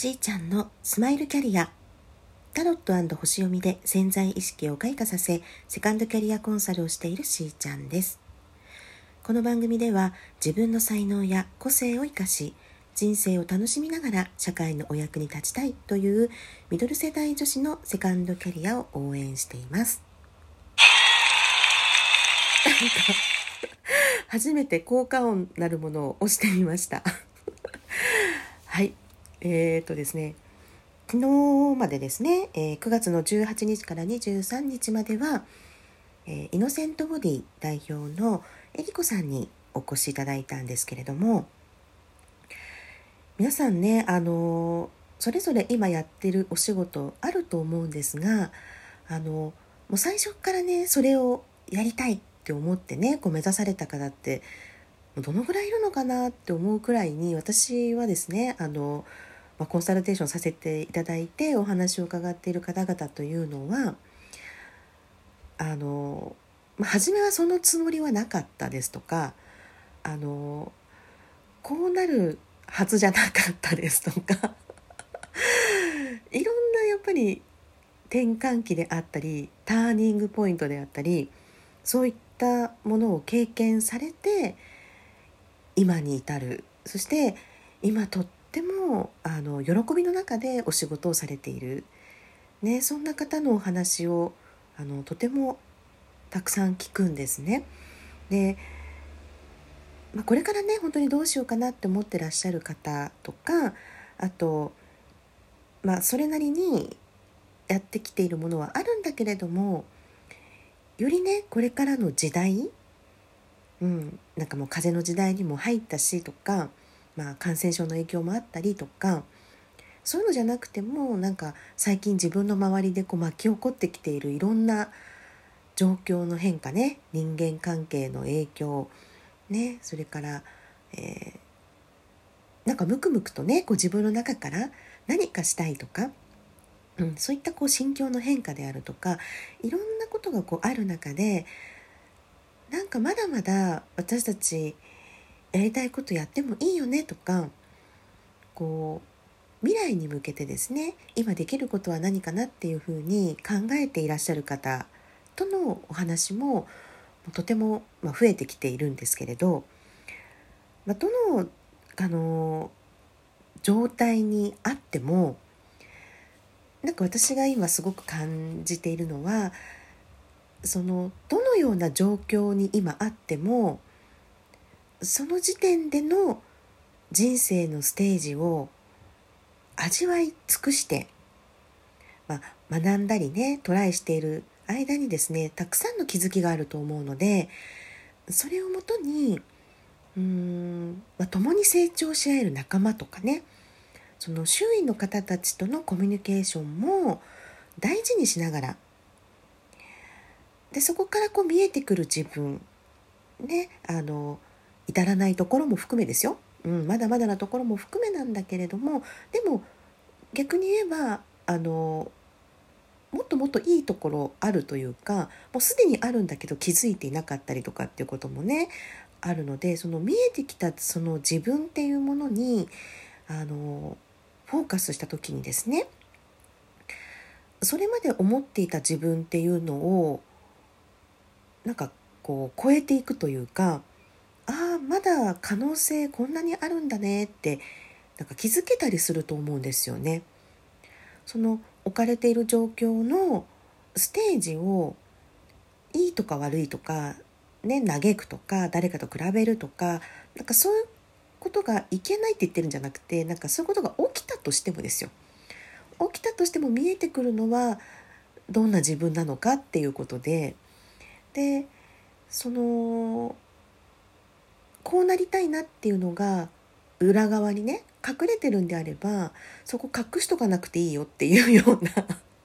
しーちゃんのスマイルキャリア。タロット星読みで潜在意識を開花させセカンドキャリアコンサルをしているしーちゃんです。この番組では自分の才能や個性を生かし人生を楽しみながら社会のお役に立ちたいというミドル世代女子のセカンドキャリアを応援しています。初めて効果音なるものを押してみました。はい。えー、とですね昨日までですね、えー、9月の18日から23日までは、えー、イノセントボディ代表のえりこさんにお越しいただいたんですけれども皆さんねあのそれぞれ今やってるお仕事あると思うんですがあのもう最初からねそれをやりたいって思ってねこう目指された方ってどのぐらいいるのかなって思うくらいに私はですねあのまあ、コンサルテーションさせていただいてお話を伺っている方々というのはあの、まあ、初めはそのつもりはなかったですとかあのこうなるはずじゃなかったですとか いろんなやっぱり転換期であったりターニングポイントであったりそういったものを経験されて今に至る。そして今とってってもあの喜びの中でお仕事をされている、ね、そんな方のお話をあのとてもたくさん聞くんですね。で、まあ、これからね本当にどうしようかなって思ってらっしゃる方とかあと、まあ、それなりにやってきているものはあるんだけれどもよりねこれからの時代、うん、なんかもう風の時代にも入ったしとかまあ、感染症の影響もあったりとかそういうのじゃなくてもなんか最近自分の周りでこう巻き起こってきているいろんな状況の変化ね人間関係の影響ねそれから、えー、なんかムクムクとねこう自分の中から何かしたいとか、うん、そういったこう心境の変化であるとかいろんなことがこうある中でなんかまだまだ私たちやりたいことやってもいいよねとかこう未来に向けてですね今できることは何かなっていうふうに考えていらっしゃる方とのお話もとても増えてきているんですけれど、まあ、どのあの状態にあってもなんか私が今すごく感じているのはそのどのような状況に今あってもその時点での人生のステージを味わい尽くして、まあ、学んだりねトライしている間にですねたくさんの気づきがあると思うのでそれをもとにうーん、まあ、共に成長し合える仲間とかねその周囲の方たちとのコミュニケーションも大事にしながらでそこからこう見えてくる自分ねあの至らないところも含めですよ、うん、まだまだなところも含めなんだけれどもでも逆に言えばあのもっともっといいところあるというかもうすでにあるんだけど気づいていなかったりとかっていうこともねあるのでその見えてきたその自分っていうものにあのフォーカスした時にですねそれまで思っていた自分っていうのをなんかこう超えていくというかあまだ可能性こんなにあるんだねってなんか気づけたりすると思うんですよね。その置かれている状況のステージをいいとか悪いとか、ね、嘆くとか誰かと比べるとかなんかそういうことがいけないって言ってるんじゃなくてなんかそういうことが起きたとしてもですよ起きたとしても見えてくるのはどんな自分なのかっていうことででそのこうなりたいなっていうのが裏側にね隠れてるんであればそこ隠しとかなくていいよっていうような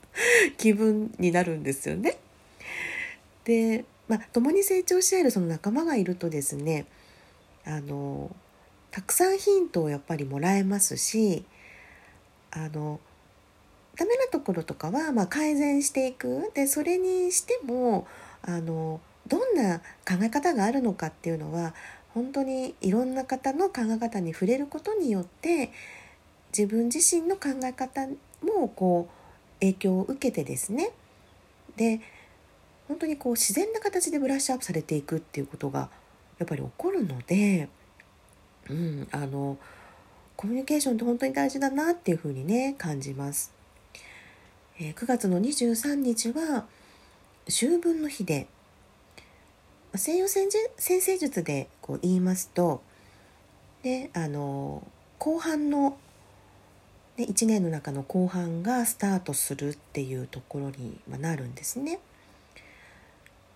気分になるんですよね。で、まあ、共に成長し合えるその仲間がいるとですねあのたくさんヒントをやっぱりもらえますしあのダメなところとかはま改善していくでそれにしてもあのどんな考え方があるのかっていうのは本当にいろんな方の考え方に触れることによって自分自身の考え方もこう影響を受けてですねで本当にこう自然な形でブラッシュアップされていくっていうことがやっぱり起こるので、うん、あのコミュニケーションって本当に大事だなっていうふうにね感じます。え、9月の23日は秋分の日で西洋先生術でこう言いますとであの後半の、ね、1年の中の後半がスタートするっていうところになるんですね。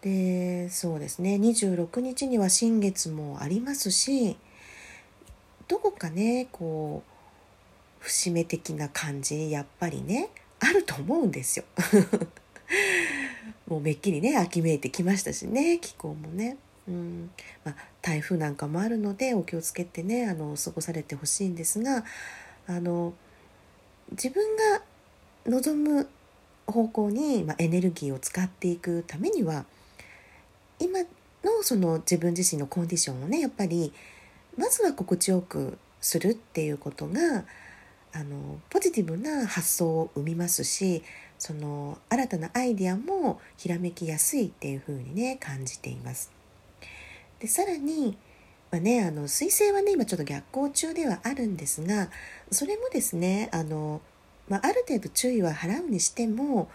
でそうですね26日には新月もありますしどこかねこう節目的な感じやっぱりねあると思うんですよ。もうめっきりね秋めいてきましたしね気候もね。うんまあ、台風なんかもあるのでお気をつけてねあの過ごされてほしいんですがあの自分が望む方向に、まあ、エネルギーを使っていくためには今のその自分自身のコンディションをねやっぱりまずは心地よくするっていうことがあのポジティブな発想を生みますしその新たなアイデアもひらめきやすいっていう風にね感じています。でさらに、まあね、あの彗星はね今ちょっと逆行中ではあるんですがそれもですねあの、まあ、ある程度注意は払うにしても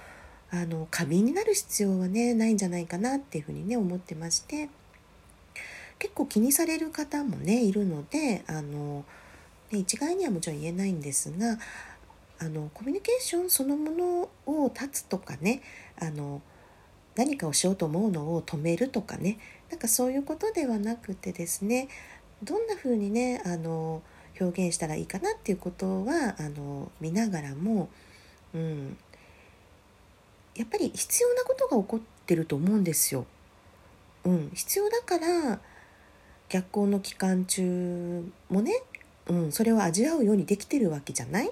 あの過敏になる必要はねないんじゃないかなっていうふうにね思ってまして結構気にされる方もねいるのであの、ね、一概にはもちろん言えないんですがあのコミュニケーションそのものを断つとかねあの何かをしようと思うのを止めるとかねなんかそういうことではなくてですねどんな風にねあの表現したらいいかなっていうことはあの見ながらも、うん、やっぱり必要なことが起こってると思うんですよ。うん、必要だから逆行の期間中もね、うん、それを味わうようにできてるわけじゃない？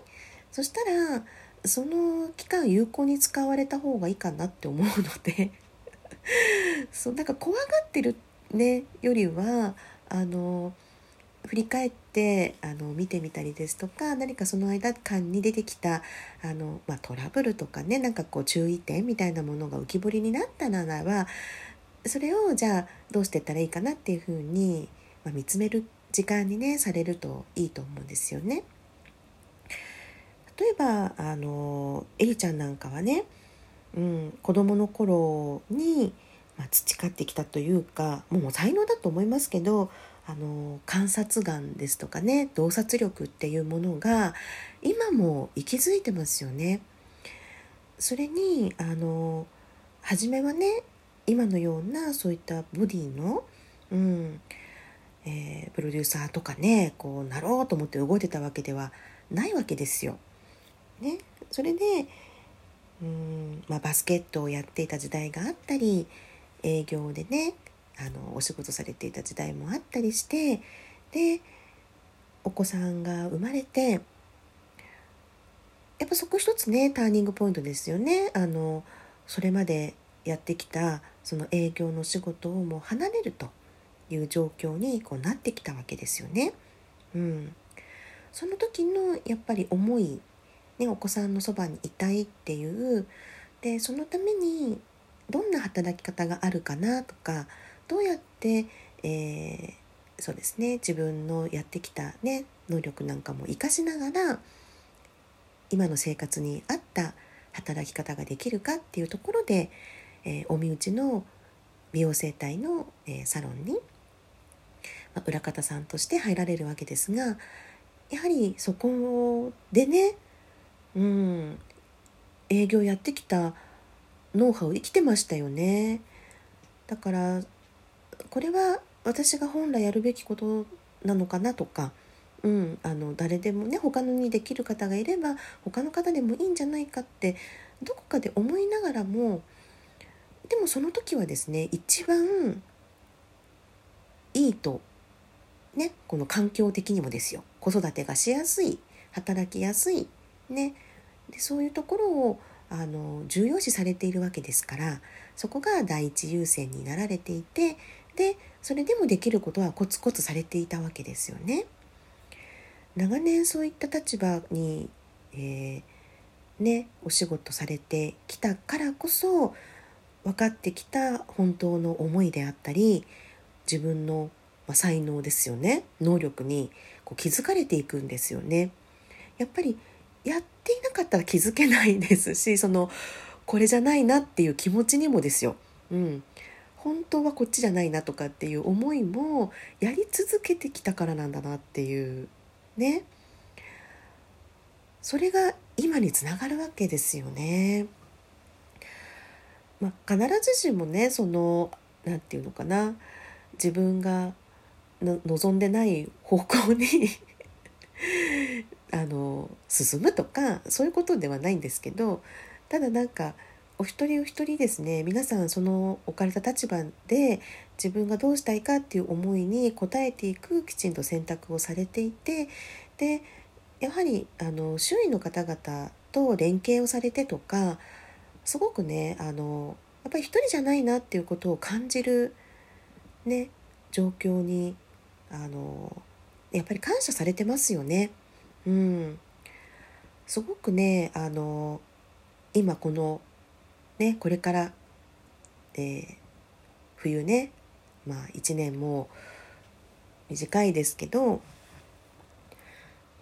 そしたらその期間有効に使われた方がいいかなって思うので そうなんか怖がってるねよりはあの振り返ってあの見てみたりですとか何かその間間に出てきたあの、まあ、トラブルとかねなんかこう注意点みたいなものが浮き彫りになったならばそれをじゃあどうしていったらいいかなっていうふうに、まあ、見つめる時間にねされるといいと思うんですよね。例えばあのエリちゃんなんかはね、うん、子供の頃に、まあ、培ってきたというかもう才能だと思いますけどあの観察眼ですとかね洞察力っていうものが今も息づいてますよね。それにあの初めはね今のようなそういったボディの、うんえー、プロデューサーとかねこうなろうと思って動いてたわけではないわけですよ。ね、それでうん、まあ、バスケットをやっていた時代があったり営業でねあのお仕事されていた時代もあったりしてでお子さんが生まれてやっぱそこ一つねターニングポイントですよね。あのそれまでやってきたその営業の仕事をもう離れるという状況にこうなってきたわけですよね。うん、その時のやっぱり思い、ね、お子さんのそばにいたいっていう。でそのためにどんな働き方があるかなとかどうやって、えー、そうですね自分のやってきた、ね、能力なんかも活かしながら今の生活に合った働き方ができるかっていうところで、えー、お身内の美容整体の、えー、サロンに、まあ、裏方さんとして入られるわけですがやはりそこでねうん。営業やってきたノウハウ生きてましたよね。だからこれは私が本来やるべきことなのかなとか、うん、あの誰でもね他のにできる方がいれば他の方でもいいんじゃないかってどこかで思いながらもでもその時はですね一番いいとねこの環境的にもですよ。子育てがしやすい働きやすいね。でそういうところをあの重要視されているわけですからそこが第一優先になられていてでそれでもできることはコツコツされていたわけですよね。長年そういった立場に、えー、ね、お仕事されてきたからこそ分かってきた本当の思いであったり自分の才能ですよね能力にこう気づかれていくんですよね。やっぱりやっていなかったら気づけないですし そのこれじゃないなっていう気持ちにもですよ。うん、本当はこっちじゃないなとかっていう思いもやり続けてきたからなんだなっていうねそれが今につながるわけですよね。まあ、必ずしもねその何て言うのかな自分が望んでない方向にあの進むとかそういうことではないんですけどただなんかお一人お一人ですね皆さんその置かれた立場で自分がどうしたいかっていう思いに応えていくきちんと選択をされていてでやはりあの周囲の方々と連携をされてとかすごくねあのやっぱり一人じゃないなっていうことを感じるね状況にあのやっぱり感謝されてますよね。うん、すごくねあの今このねこれから、えー、冬ねまあ1年も短いですけど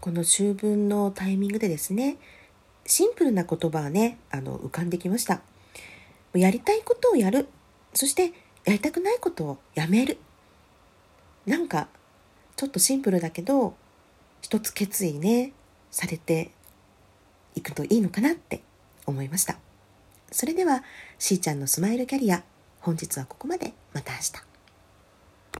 この秋分のタイミングでですねシンプルな言葉はねあの浮かんできました。やりたいことをやる。そしてやりたくないことをやめる。なんかちょっとシンプルだけど一つ決意ねされていくといいのかなって思いました。それではしーちゃんのスマイルキャリア本日はここまで。また明日。